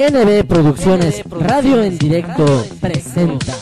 NB Producciones, Radio en Directo presenta.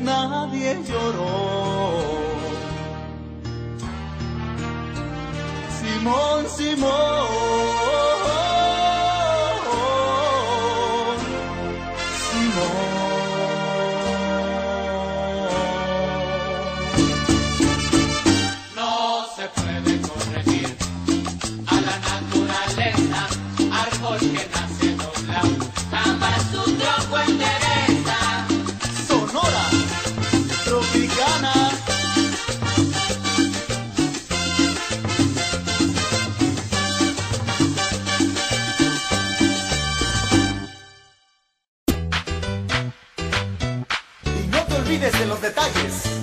nadie lloró. Simón, Simón. detalhes.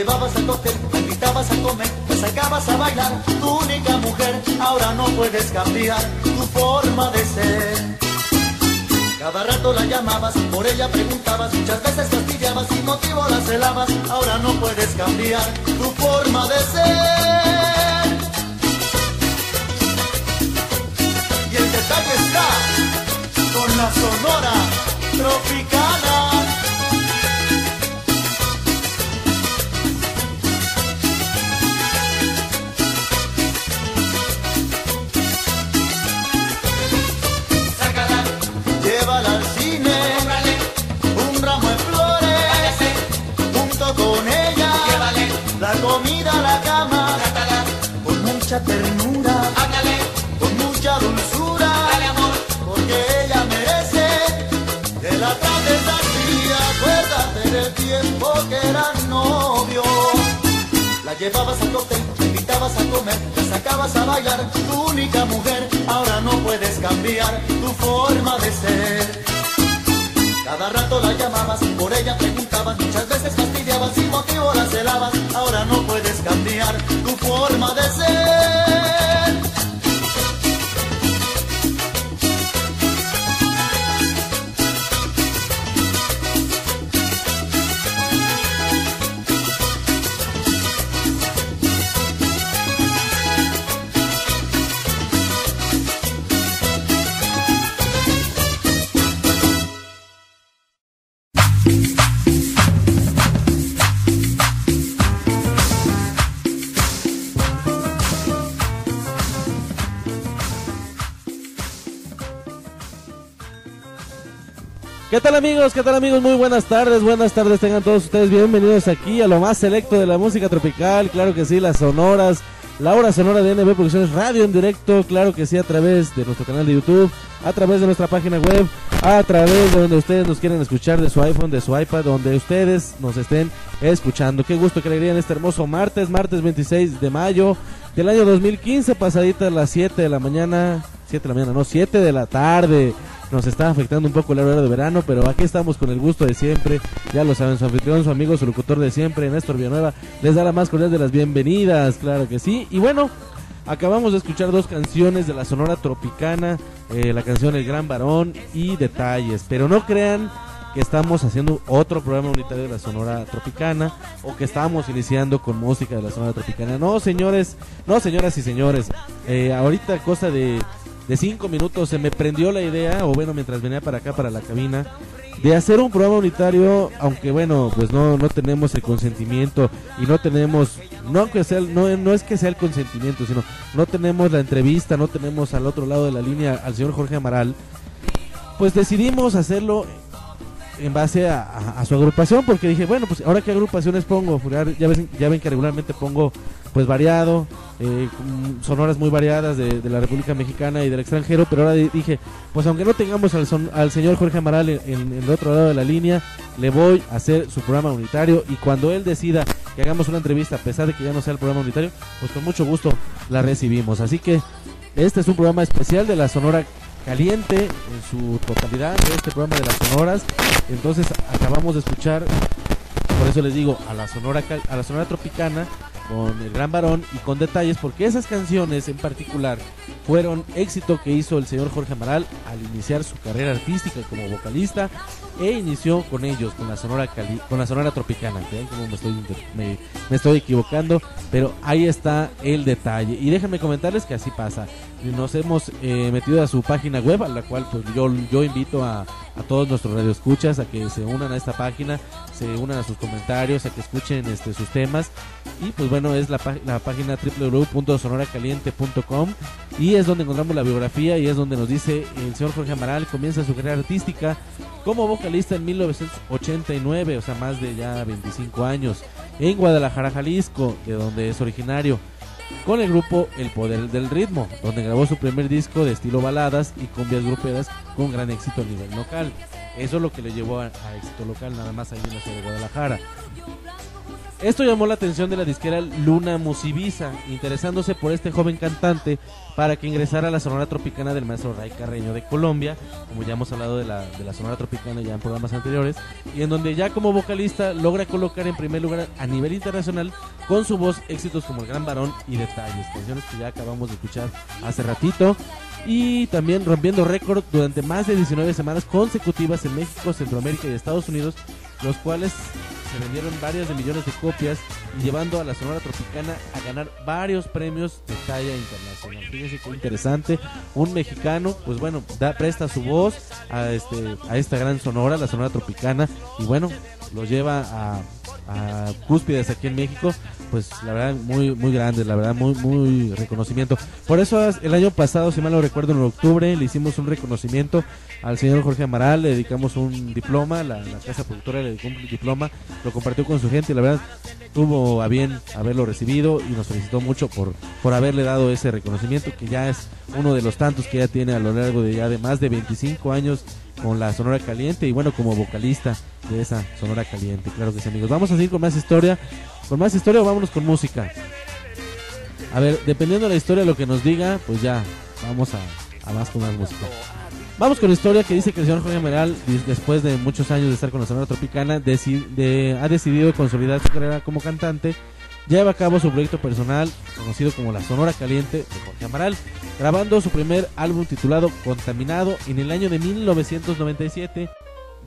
Llevabas al cóctel, invitabas a comer, la sacabas a bailar, tu única mujer, ahora no puedes cambiar tu forma de ser. Cada rato la llamabas, por ella preguntabas, muchas veces fastidiabas, sin motivo la celabas, ahora no puedes cambiar tu forma de ser. Y el detalle está con la sonora tropicana. Comida a la cama, con mucha ternura, con mucha dulzura, porque ella merece que la trates así. Acuérdate del tiempo que eran novios. La llevabas al cóctel, la invitabas a comer, la sacabas a bailar, tu única mujer, ahora no puedes cambiar tu forma de ser. Cada rato la llamabas, por ella preguntabas, muchas veces fastidiabas, sin motivo la celabas, ahora no puedes cambiar tu forma de ser. ¿Qué tal amigos? ¿Qué tal amigos? Muy buenas tardes, buenas tardes tengan todos ustedes bienvenidos aquí a lo más selecto de la música tropical, claro que sí, las sonoras, la hora sonora de NB Producciones Radio en directo, claro que sí, a través de nuestro canal de YouTube, a través de nuestra página web, a través de donde ustedes nos quieren escuchar, de su iPhone, de su iPad, donde ustedes nos estén escuchando. Qué gusto, qué alegría en este hermoso martes, martes 26 de mayo del año 2015, pasadita las 7 de la mañana, 7 de la mañana, no, 7 de la tarde. Nos está afectando un poco el horario de verano, pero aquí estamos con el gusto de siempre. Ya lo saben, su anfitrión, su amigo, su locutor de siempre, Néstor Villanueva, les da la más cordial de las bienvenidas, claro que sí. Y bueno, acabamos de escuchar dos canciones de la Sonora Tropicana, eh, la canción El Gran Varón y Detalles. Pero no crean que estamos haciendo otro programa unitario de la Sonora Tropicana o que estamos iniciando con música de la Sonora Tropicana. No, señores, no, señoras y señores. Eh, ahorita, cosa de, de cinco minutos, se me prendió la idea, o bueno, mientras venía para acá, para la cabina, de hacer un programa unitario, aunque bueno, pues no, no tenemos el consentimiento y no tenemos, no, que sea, no, no es que sea el consentimiento, sino no tenemos la entrevista, no tenemos al otro lado de la línea al señor Jorge Amaral, pues decidimos hacerlo en base a, su agrupación, porque dije, bueno, pues ahora qué agrupaciones pongo, ya, ven, ya ven que regularmente pongo pues variado, eh, mm, sonoras muy variadas de, la República Mexicana y del extranjero, pero ahora di- dije, pues aunque no tengamos al, son- al señor Jorge Amaral en- en el otro lado de la línea, le voy a hacer su programa unitario y cuando él decida que hagamos una entrevista, a pesar de que ya no sea el programa unitario, pues con mucho gusto la recibimos. Así que este es un programa especial de la Sonora Caliente en su totalidad de este programa de las sonoras. Entonces acabamos de escuchar, por eso les digo, a la Sonora a la Sonora Tropicana con el Gran Varón y con detalles, porque esas canciones en particular fueron éxito que hizo el señor Jorge Amaral al iniciar su carrera artística como vocalista e inició con ellos, con la Sonora Cali- con la Sonora Tropicana. ¿Ven cómo me estoy, me, me estoy equivocando? Pero ahí está el detalle. Y déjenme comentarles que así pasa. nos hemos eh, metido a su página web, a la cual pues yo, yo invito a, todos nuestros radioescuchas a que se unan a esta página, se unan a sus comentarios, a que escuchen este, sus temas. Y pues bueno, es la, la página www.sonoracaliente.com y es donde encontramos la biografía y es donde nos dice el señor Jorge Amaral comienza su carrera artística como vocalista en 1989, o sea, más de ya 25 años, en Guadalajara, Jalisco, de donde es originario con el grupo El Poder del Ritmo, donde grabó su primer disco de estilo baladas y cumbias gruperas con gran éxito a nivel local. Eso es lo que le llevó a, a éxito local, nada más ahí en la ciudad de Guadalajara. Esto llamó la atención de la disquera Luna Musivisa, interesándose por este joven cantante para que ingresara a la Sonora Tropicana del maestro Ray Carreño de Colombia, como ya hemos hablado de la, de la Sonora Tropicana ya en programas anteriores, y en donde ya como vocalista logra colocar en primer lugar a nivel internacional con su voz éxitos como El Gran Varón y Detalles, canciones que ya acabamos de escuchar hace ratito, y también rompiendo récord durante más de 19 semanas consecutivas en México, Centroamérica y Estados Unidos, los cuales se vendieron varias de millones de copias llevando a la Sonora Tropicana a ganar varios premios de talla internacional. Fíjense qué interesante, un mexicano, pues bueno, da, presta su voz a este a esta gran Sonora, la Sonora Tropicana y bueno, lo lleva a cúspides aquí en México, pues la verdad muy muy grande, la verdad muy muy reconocimiento. Por eso el año pasado, si mal no recuerdo, en octubre le hicimos un reconocimiento al señor Jorge Amaral, le dedicamos un diploma, la, casa productora le dedicó un diploma, lo compartió con su gente y la verdad tuvo a bien haberlo recibido y nos felicitó mucho por, por haberle dado ese reconocimiento que ya es uno de los tantos que ya tiene a lo largo de ya de más de 25 años con la Sonora Caliente y bueno como vocalista de esa Sonora Caliente, claro que sí amigos. Vamos a seguir con más historia, con más historia o vámonos con música. A ver, dependiendo de la historia lo que nos diga, pues ya vamos a, a más con más música. Vamos con la historia que dice que el señor Jorge dis- después de muchos años de estar con la Sonora Tropicana, de- ha decidido consolidar su carrera como cantante. Lleva a cabo su proyecto personal, conocido como La Sonora Caliente de Jorge Amaral, grabando su primer álbum titulado Contaminado en el año de 1997.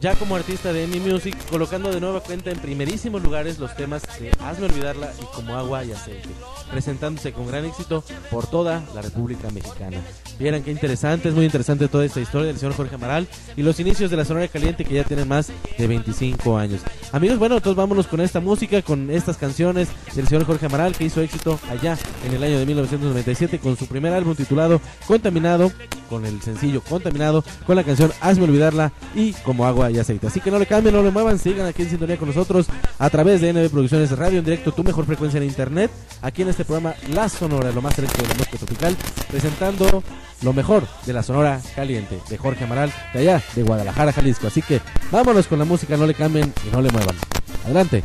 Ya como artista de EMI Music, colocando de nueva cuenta en primerísimos lugares los temas de Hazme Olvidarla y Como Agua y Aceite, presentándose con gran éxito por toda la República Mexicana. Vieran qué interesante, es muy interesante toda esta historia del señor Jorge Amaral y los inicios de la Sonora Caliente que ya tienen más de 25 años. Amigos, bueno, entonces vámonos con esta música, con estas canciones del señor Jorge Amaral que hizo éxito allá en el año de 1997 con su primer álbum titulado Contaminado, con el sencillo Contaminado, con la canción Hazme Olvidarla y Como Agua y Aceite. Así que no le cambien, no le muevan, sigan aquí en sintonía con nosotros a través de NB Producciones Radio en directo, tu mejor frecuencia en internet, aquí en este programa La Sonora, lo más selecto de la música tropical, presentando lo mejor de la Sonora Caliente de Jorge Amaral, de allá de Guadalajara, Jalisco. Así que vámonos con la música, no le cambien y no le muevan. Adelante.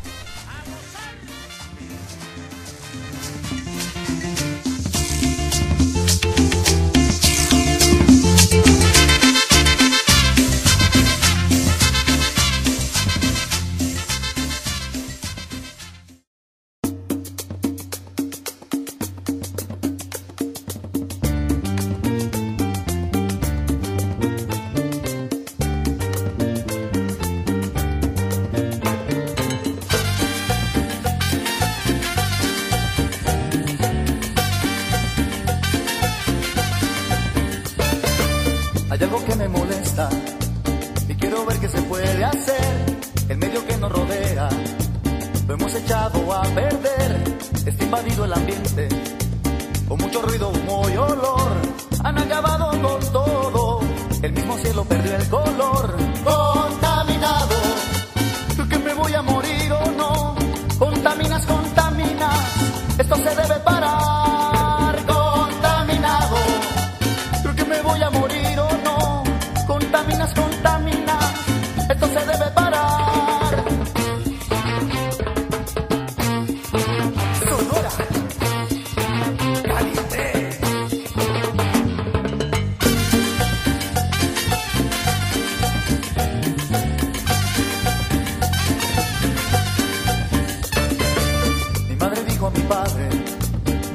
padre.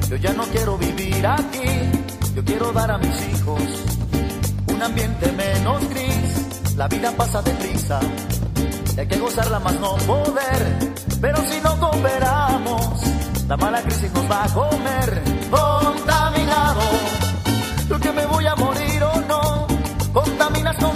Yo ya no quiero vivir aquí, yo quiero dar a mis hijos un ambiente menos gris. La vida pasa deprisa, y hay que gozarla más no poder. Pero si no cooperamos, la mala crisis nos va a comer contaminado. Yo que me voy a morir o no, contaminas con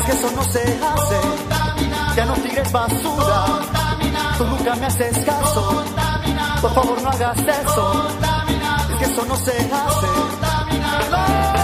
Es que eso no se hace. Ya no tires basura. Tú nunca me haces caso. Por favor, no hagas eso. Es que eso no se hace.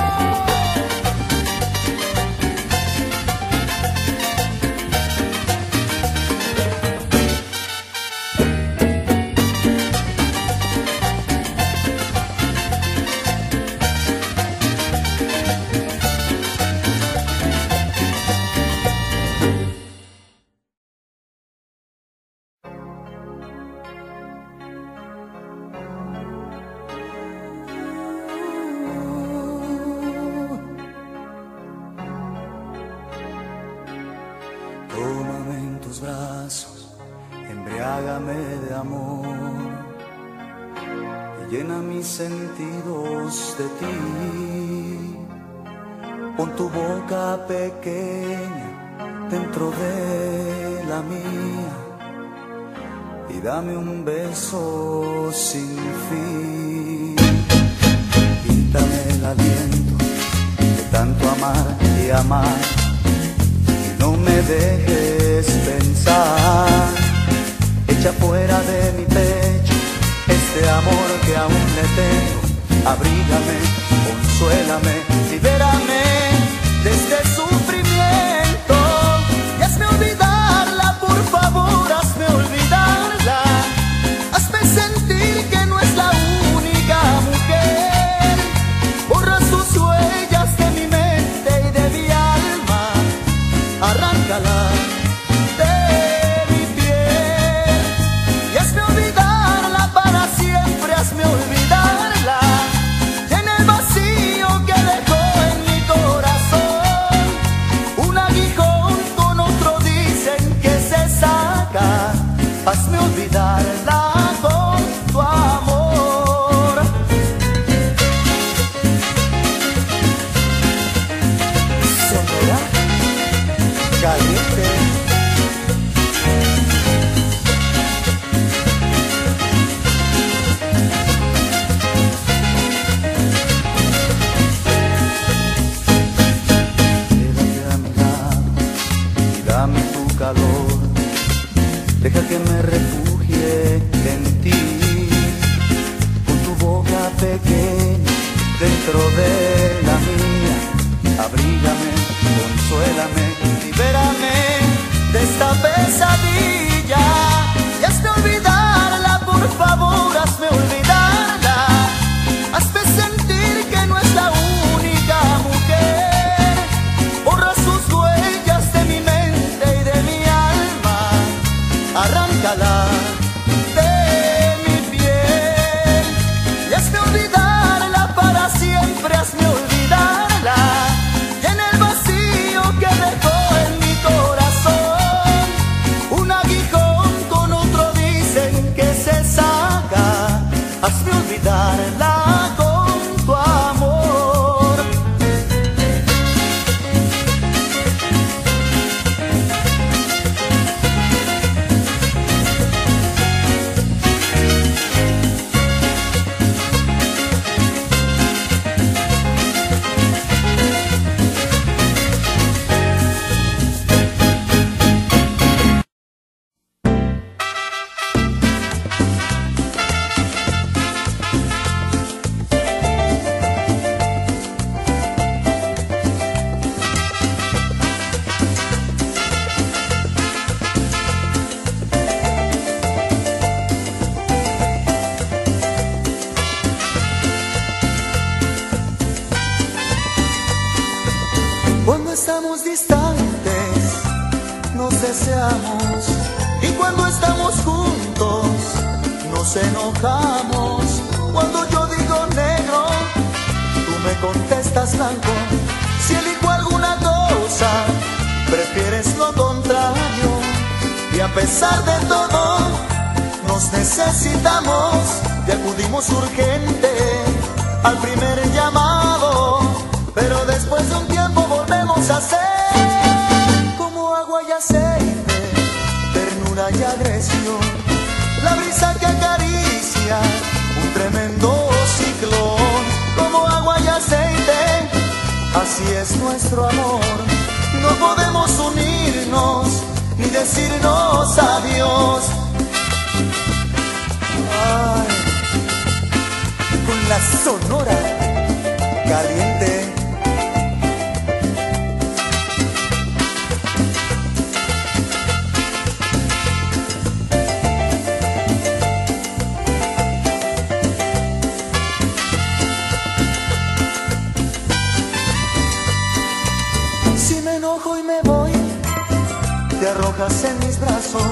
Te arrojas en mis brazos.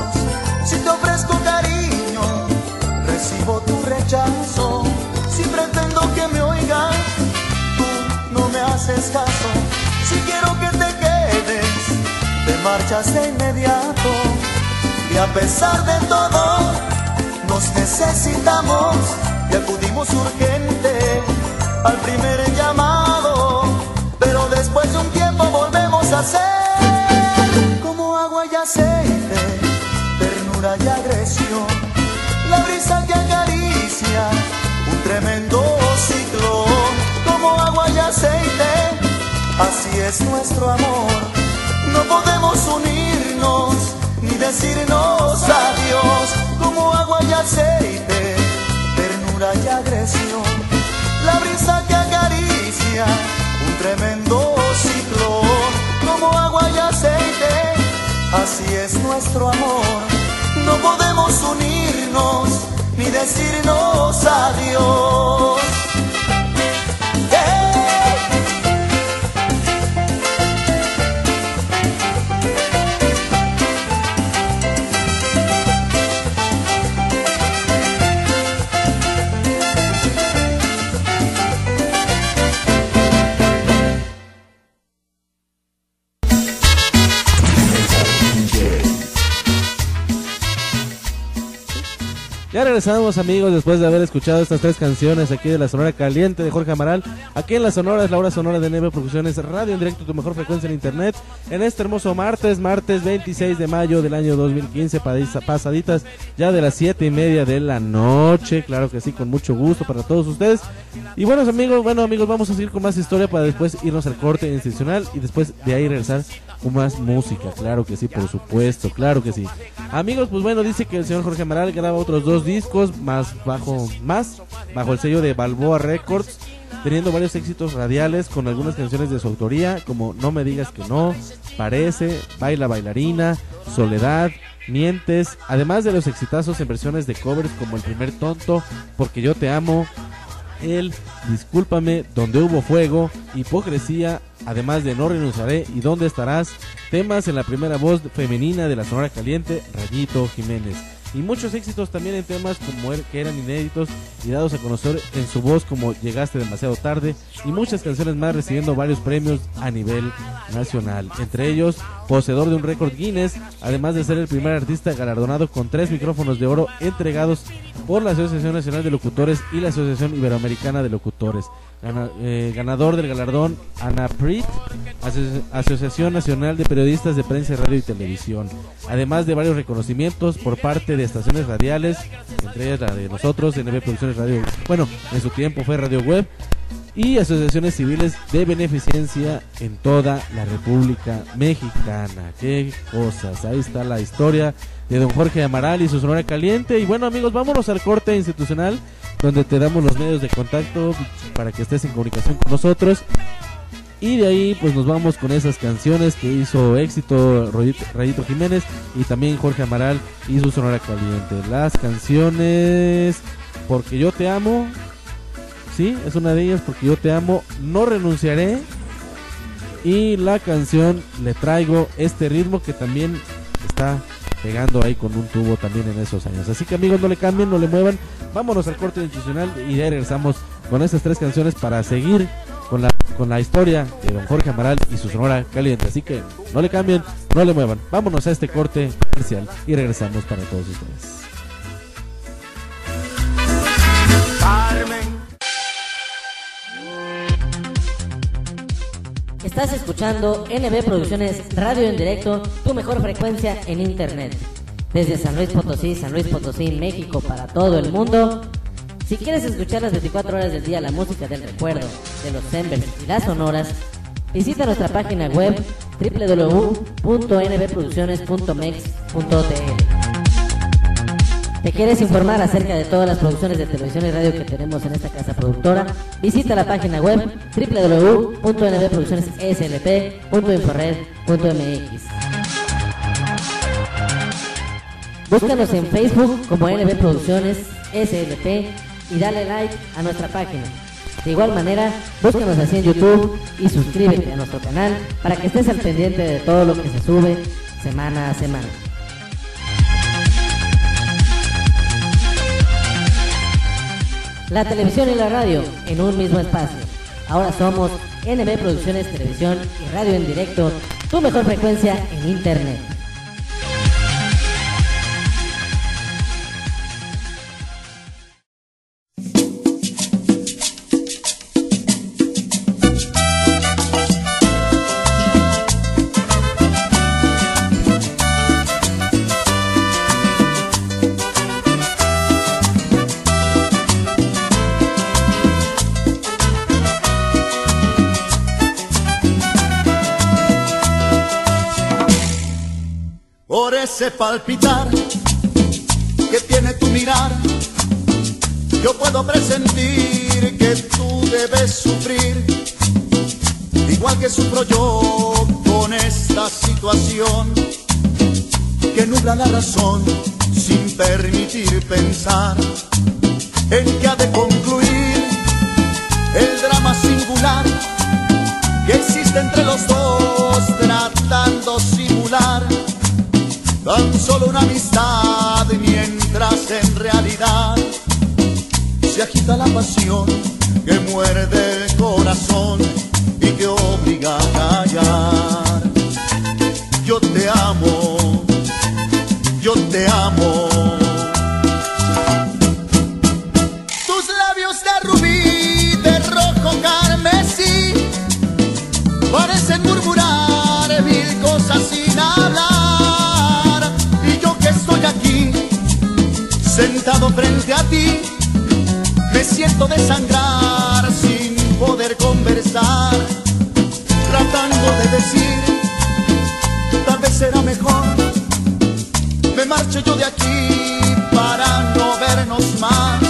Si te ofrezco cariño, recibo tu rechazo. Si pretendo que me oigas, tú no me haces caso. Si quiero que te quedes, te marchas de inmediato. Y a pesar de todo, nos necesitamos y acudimos urgente al primer llamado. Pero después de un tiempo volvemos a ser aceite, ternura y agresión. La brisa que acaricia un tremendo ciclón, como agua y aceite, así es nuestro amor. No podemos unirnos ni decirnos adiós, como agua y aceite, ternura y agresión. La brisa que acaricia un tremendo ciclón, como agua y aceite, así es nuestro amor. No podemos unirnos ni decirnos adiós. Regresamos amigos después de haber escuchado estas tres canciones aquí de la Sonora Caliente de Jorge Amaral. Aquí en la Sonora es la hora sonora de NB Producciones Radio en directo, tu mejor frecuencia en internet. En este hermoso martes, martes 26 de mayo del año 2015, padiza- pasaditas ya de las siete y media de la noche. Claro que sí, con mucho gusto para todos ustedes. Y buenos amigos, bueno amigos, vamos a seguir con más historia para después irnos al corte institucional y después de ahí regresar con más música. Claro que sí, por supuesto, claro que sí. Amigos, pues bueno, dice que el señor Jorge Amaral graba otros dos discos más bajo, más bajo el sello de Balboa Records, teniendo varios éxitos radiales con algunas canciones de su autoría, como No me digas que no, Parece, Baila bailarina, Soledad, Mientes, además de los exitazos en versiones de covers como El primer tonto, Porque yo te amo, El Discúlpame, Donde hubo fuego, Hipocresía, además de No renunciaré y Dónde estarás, temas en la primera voz femenina de la Sonora Caliente, Rayito Jiménez. Y muchos éxitos también en temas como el que eran inéditos y dados a conocer en su voz como Llegaste demasiado tarde y muchas canciones más recibiendo varios premios a nivel nacional. Entre ellos, poseedor de un récord Guinness, además de ser el primer artista galardonado con tres micrófonos de oro entregados por la Asociación Nacional de Locutores y la Asociación Iberoamericana de Locutores. Eh, ganador del galardón ANAPRIT, Aso- Asociación Nacional de Periodistas de Prensa, Radio y Televisión. Además de varios reconocimientos por parte de estaciones radiales, entre ellas la de nosotros, NB Producciones Radio, bueno, en su tiempo fue Radio Web, y asociaciones civiles de beneficencia en toda la República Mexicana. Qué cosas, ahí está la historia de don Jorge Amaral y su Sonora Caliente. Y bueno amigos, vámonos al corte institucional donde te damos los medios de contacto para que estés en comunicación con nosotros. Y de ahí pues nos vamos con esas canciones que hizo éxito Rayito, Jiménez y también Jorge Amaral y su Sonora Caliente. Las canciones Porque yo te amo, sí, es una de ellas, Porque yo te amo, no renunciaré Y la canción le traigo este ritmo que también está pegando ahí con un tubo también en esos años. Así que amigos, no le cambien, no le muevan. Vámonos al corte institucional y ya regresamos con estas tres canciones para seguir con la, con la historia de don Jorge Amaral y su sonora caliente. Así que no le cambien, no le muevan. Vámonos a este corte comercial y regresamos para todos ustedes. Carmen. Estás escuchando NB Producciones Radio en directo, tu mejor frecuencia en internet. Desde San Luis Potosí, San Luis Potosí, México, para todo el mundo. Si quieres escuchar las 24 horas del día la música del recuerdo, de los Embers y las sonoras, visita nuestra página web www.nbproducciones.mex.tl. ¿Te quieres informar acerca de todas las producciones de televisión y radio que tenemos en esta casa productora? Visita la página web www.nbproduccionesslp.inforred.mx. Búscanos en Facebook como NB Producciones SLP y dale like a nuestra página. De igual manera, búscanos así en YouTube y suscríbete a nuestro canal para que estés al pendiente de todo lo que se sube semana a semana. La televisión y la radio en un mismo espacio. Ahora somos NB Producciones Televisión y Radio en Directo, tu mejor frecuencia en Internet. Palpitar que tiene tu mirar, yo puedo presentir que tú debes sufrir, igual que sufro yo con esta situación que nubla la razón sin permitir pensar en que ha de concluir el drama singular que existe entre los dos tan solo una amistad mientras en realidad se agita la pasión que muerde el corazón y que obliga a callar. Yo te amo, yo te amo. Sentado frente a ti, me siento desangrar sin poder conversar, tratando de decir, tal vez será mejor, me marcho yo de aquí para no vernos más.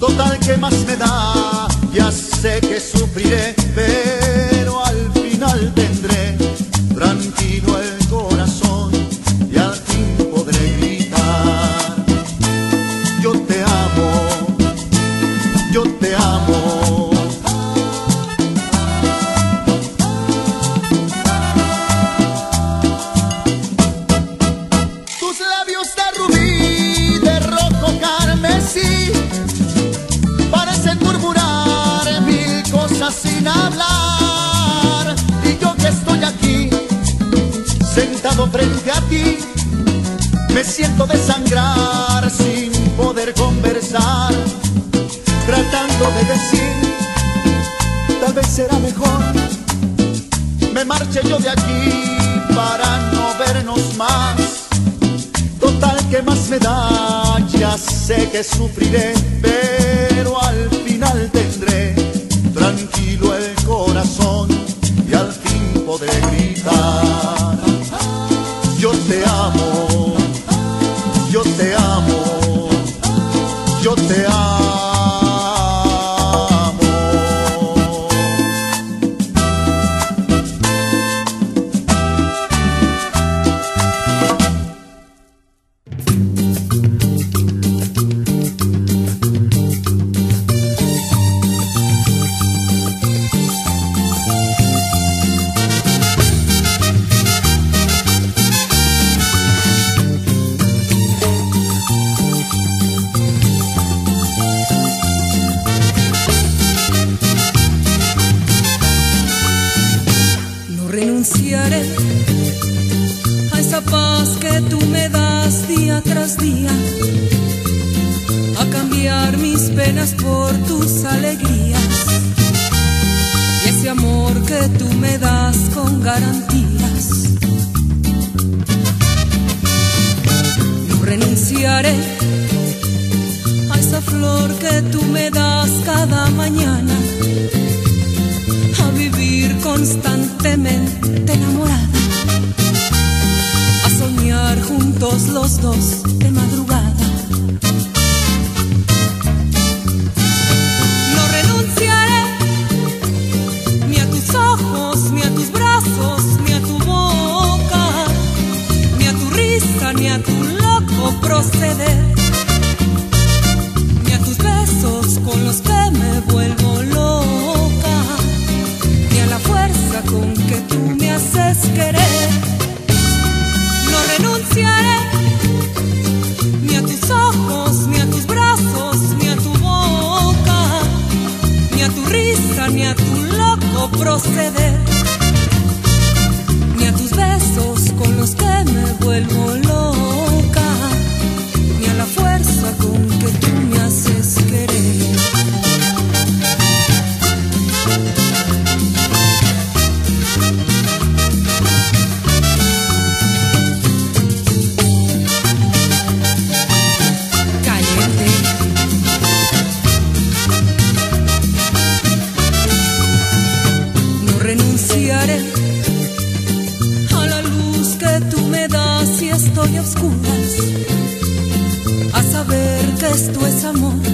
Total que más me da, ya sé que sufriré, que sufriré, a cambiar mis penas por tus alegrías. Y ese amor que tú me das con garantías. No renunciaré a esa flor que tú me das cada mañana. A vivir constantemente enamorada. A soñar juntos los dos proceder, ni a tus besos con los que me vuelvo amor.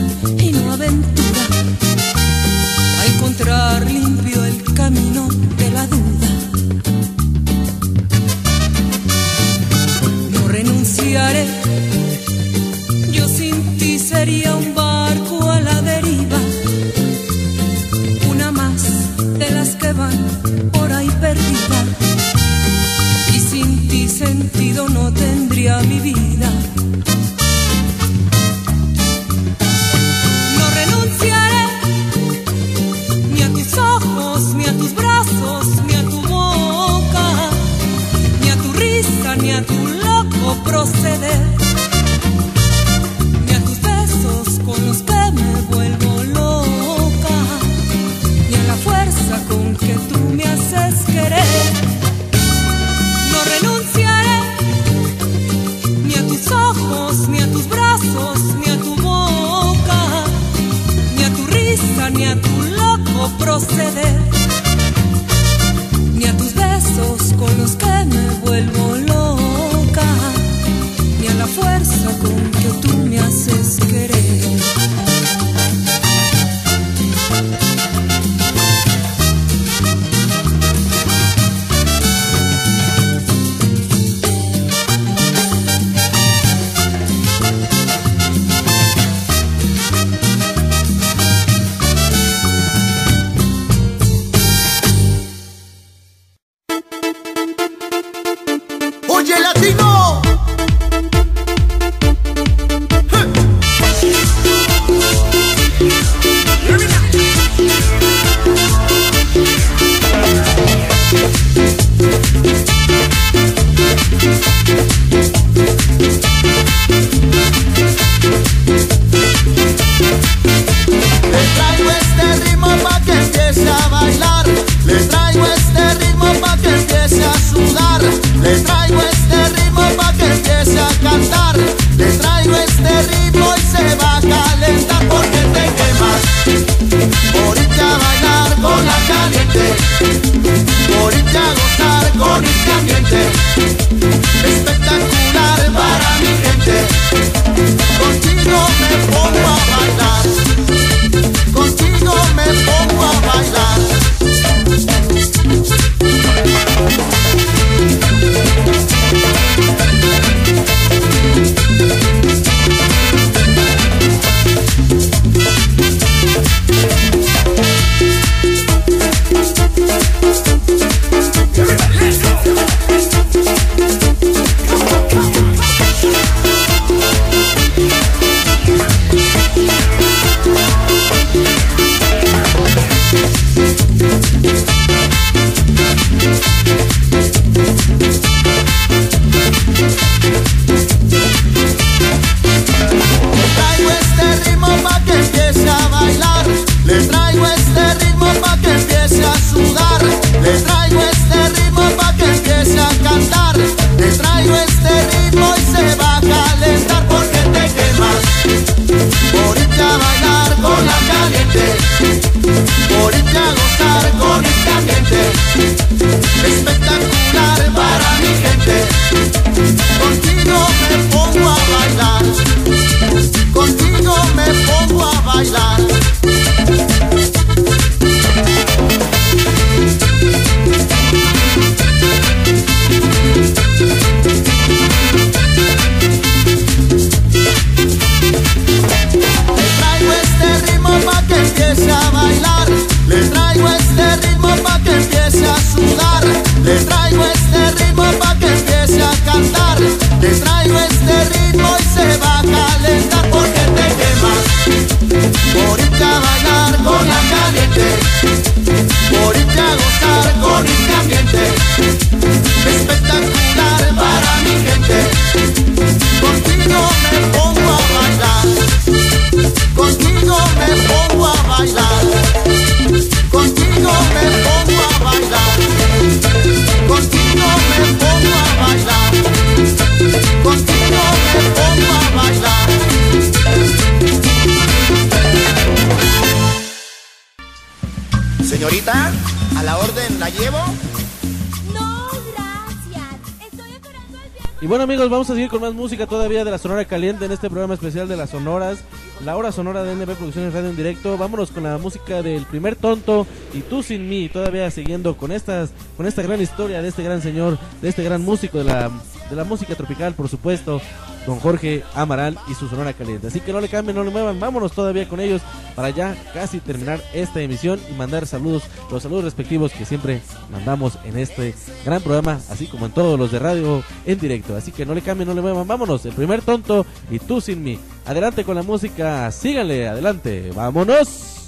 Bueno amigos, vamos a seguir con más música todavía de la Sonora Caliente en este programa especial de las Sonoras, la hora sonora de NB Producciones Radio en directo. Vámonos con la música del primer tonto y tú sin mí, todavía siguiendo con estas, con esta gran historia de este gran señor, de este gran músico de la, de la música tropical, por supuesto, don Jorge Amaral y su Sonora Caliente. Así que no le cambien, no le muevan, vámonos todavía con ellos para ya casi terminar esta emisión y mandar saludos, los saludos respectivos que siempre mandamos en este gran programa, así como en todos los de radio en directo. Así que no le cambien, no le muevan, vámonos. El primer tonto y tú sin mí. Adelante con la música, síganle, adelante, vámonos.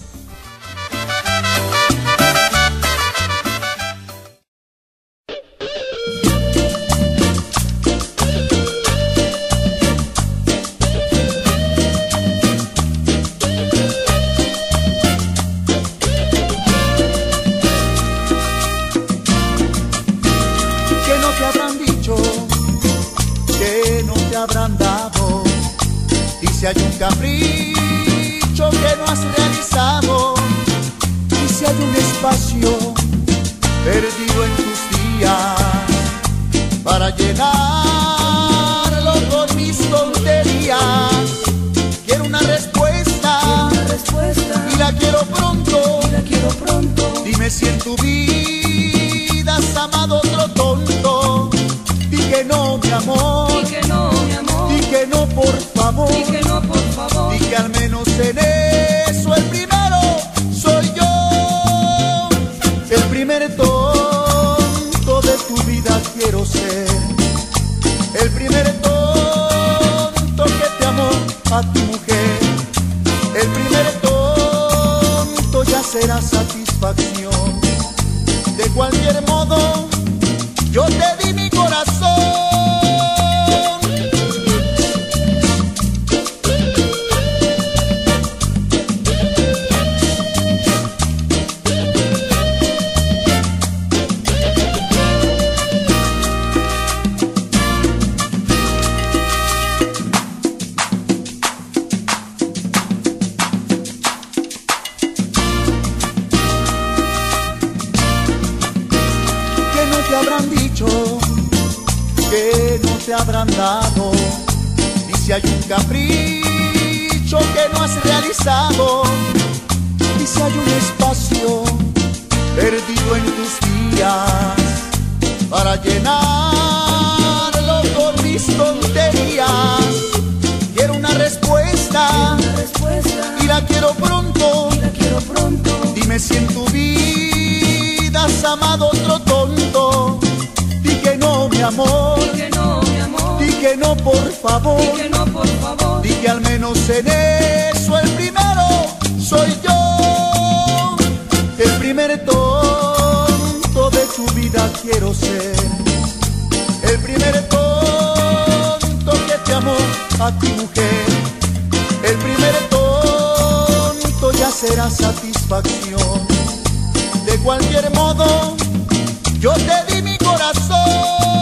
Te habrán dado, y si hay un capricho que no has realizado, y si hay un espacio perdido en tus días para llenarlo con mis tonterías, quiero una respuesta, y la quiero pronto. Dime si en tu vida has amado otro tonto. Di que no, mi amor. Que no. Di por favor. Y que no, por favor. Di que al menos en eso el primero soy yo. El primer tonto de tu vida quiero ser. El primer tonto que te amó a ti mujer. El primer tonto ya será satisfacción. De cualquier modo, yo te di mi corazón.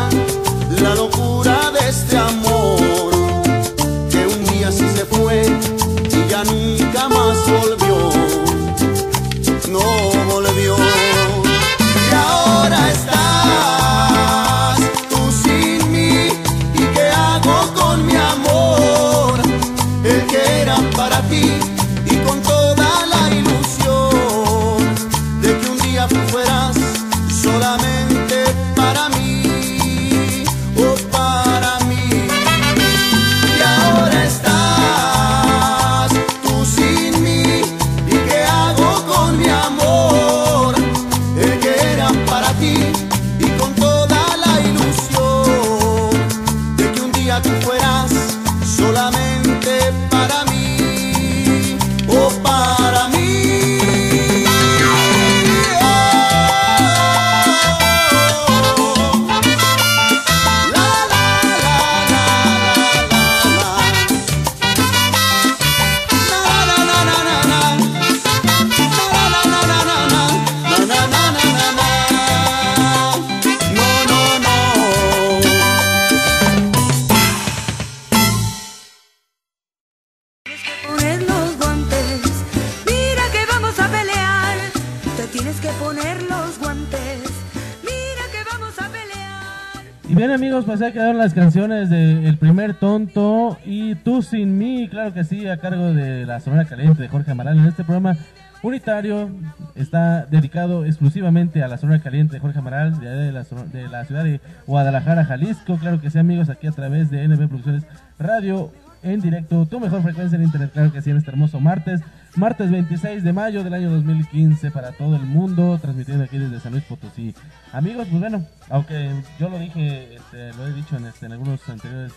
las canciones de El Primer Tonto y Tú Sin Mí, claro que sí, a cargo de la Sonora Caliente de Jorge Amaral. En este programa unitario está dedicado exclusivamente a la Sonora Caliente de Jorge Amaral, de, la, de la ciudad de Guadalajara, Jalisco. Claro que sí amigos, aquí a través de NB Producciones Radio en directo, tu mejor frecuencia en internet, claro que sí, en este hermoso martes. Martes 26 de mayo del año 2015 para todo el mundo, transmitiendo aquí desde San Luis Potosí. Amigos, pues bueno, aunque yo lo dije, este, lo he dicho en, este, en algunos anteriores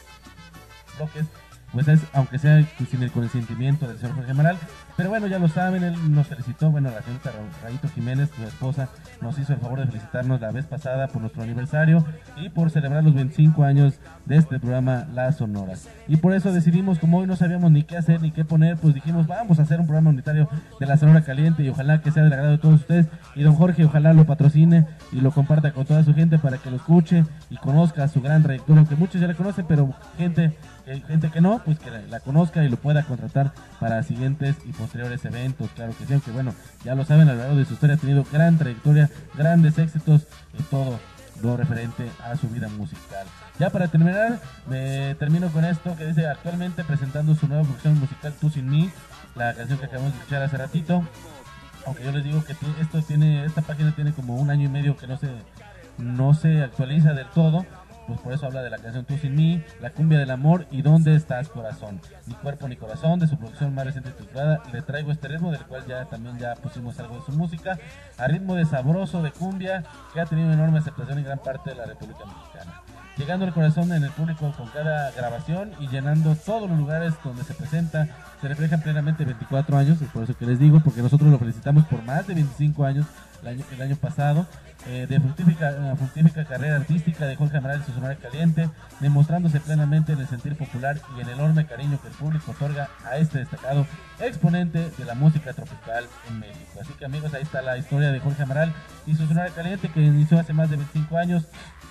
bloques, pues es, aunque sea pues, sin el consentimiento del señor Jorge Amaral. Pero bueno, ya lo saben, él nos felicitó, bueno, la señorita Ra- Rayito Jiménez, su esposa, nos hizo el favor de felicitarnos la vez pasada por nuestro aniversario y por celebrar los 25 años de este programa Las Sonoras. Y por eso decidimos, como hoy no sabíamos ni qué hacer ni qué poner, pues dijimos, vamos a hacer un programa unitario de la Sonora Caliente y ojalá que sea del agrado de todos ustedes. Y don Jorge, ojalá lo patrocine y lo comparta con toda su gente para que lo escuche y conozca su gran trayectoria, aunque muchos ya la conocen, pero gente, eh, gente que no, pues que la, conozca y lo pueda contratar para siguientes y posteriores eventos, claro que sí, aunque bueno, ya lo saben, a lo largo de su historia ha tenido gran trayectoria, grandes éxitos y todo lo referente a su vida musical. Ya para terminar, me termino con esto que dice actualmente presentando su nueva producción musical Tú sin mí, la canción que acabamos de escuchar hace ratito. Aunque yo les digo que esto tiene, esta página tiene como un año y medio que no se, no se actualiza del todo. Pues por eso habla de la canción Tú sin mí, La cumbia del amor y ¿Dónde estás corazón? Ni cuerpo ni corazón, de su producción más reciente titulada Le traigo este ritmo, del cual ya también ya pusimos algo de su música, a ritmo de sabroso de cumbia, que ha tenido enorme aceptación en gran parte de la República Mexicana llegando al corazón en el público con cada grabación y llenando todos los lugares donde se presenta. Se reflejan plenamente 24 años, es por eso que les digo, porque nosotros lo felicitamos por más de 25 años el año, pasado, eh, de fructífica, fructífica carrera artística de Jorge Amaral y su Sonora Caliente, demostrándose plenamente en el sentir popular y el enorme cariño que el público otorga a este destacado exponente de la música tropical en México. Así que amigos, ahí está la historia de Jorge Amaral y su Sonora Caliente que inició hace más de 25 años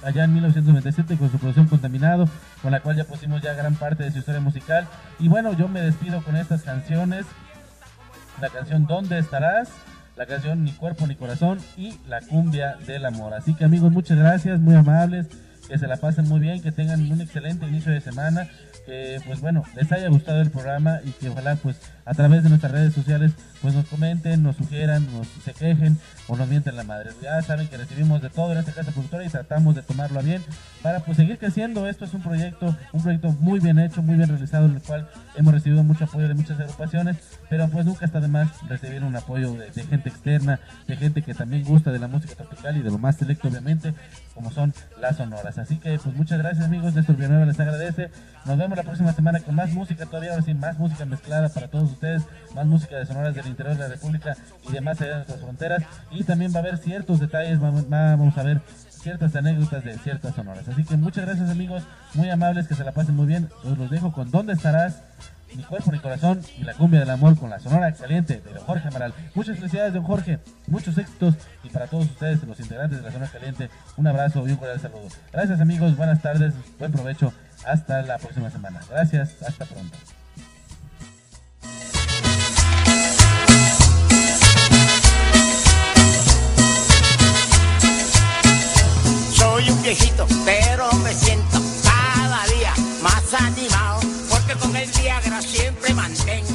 allá en 1997 con su producción Contaminado, con la cual ya pusimos ya gran parte de su historia musical. Y bueno, yo me despido con estas canciones, la canción ¿Dónde estarás? La canción Ni cuerpo ni corazón y la cumbia del amor. Así que amigos, muchas gracias, muy amables, que se la pasen muy bien, que tengan un excelente inicio de semana, que pues bueno, les haya gustado el programa y que ojalá pues a través de nuestras redes sociales pues nos comenten, nos sugieran, nos se quejen o nos mienten la madre. Ya saben que recibimos de todo en esta casa productora y tratamos de tomarlo a bien para pues seguir creciendo. Esto es un proyecto, un proyecto muy bien hecho, muy bien realizado, en el cual hemos recibido mucho apoyo de muchas agrupaciones, pero pues nunca está de más recibir un apoyo de, gente externa, de gente que también gusta de la música tropical y de lo más selecto obviamente, como son las sonoras. Así que pues muchas gracias amigos, Néstor Villanueva les agradece. Nos vemos la próxima semana con más música todavía, ahora sí, más música mezclada para todos ustedes, más música de sonoras del interior de la República y demás allá de nuestras fronteras. Y también va a haber ciertos detalles, vamos, a ver ciertas anécdotas de ciertas sonoras. Así que muchas gracias amigos, muy amables, que se la pasen muy bien. Os los dejo con ¿Dónde estarás? Mi cuerpo, mi corazón y la cumbia del amor con la sonora caliente de don Jorge Amaral. Muchas felicidades, don Jorge. Muchos éxitos y para todos ustedes, los integrantes de la sonora caliente, un abrazo y un cordial saludo. Gracias, amigos. Buenas tardes. Buen provecho. Hasta la próxima semana. Gracias. Hasta pronto. Soy un viejito, pero me siento cada día más animado, porque con el Viagra siempre mantengo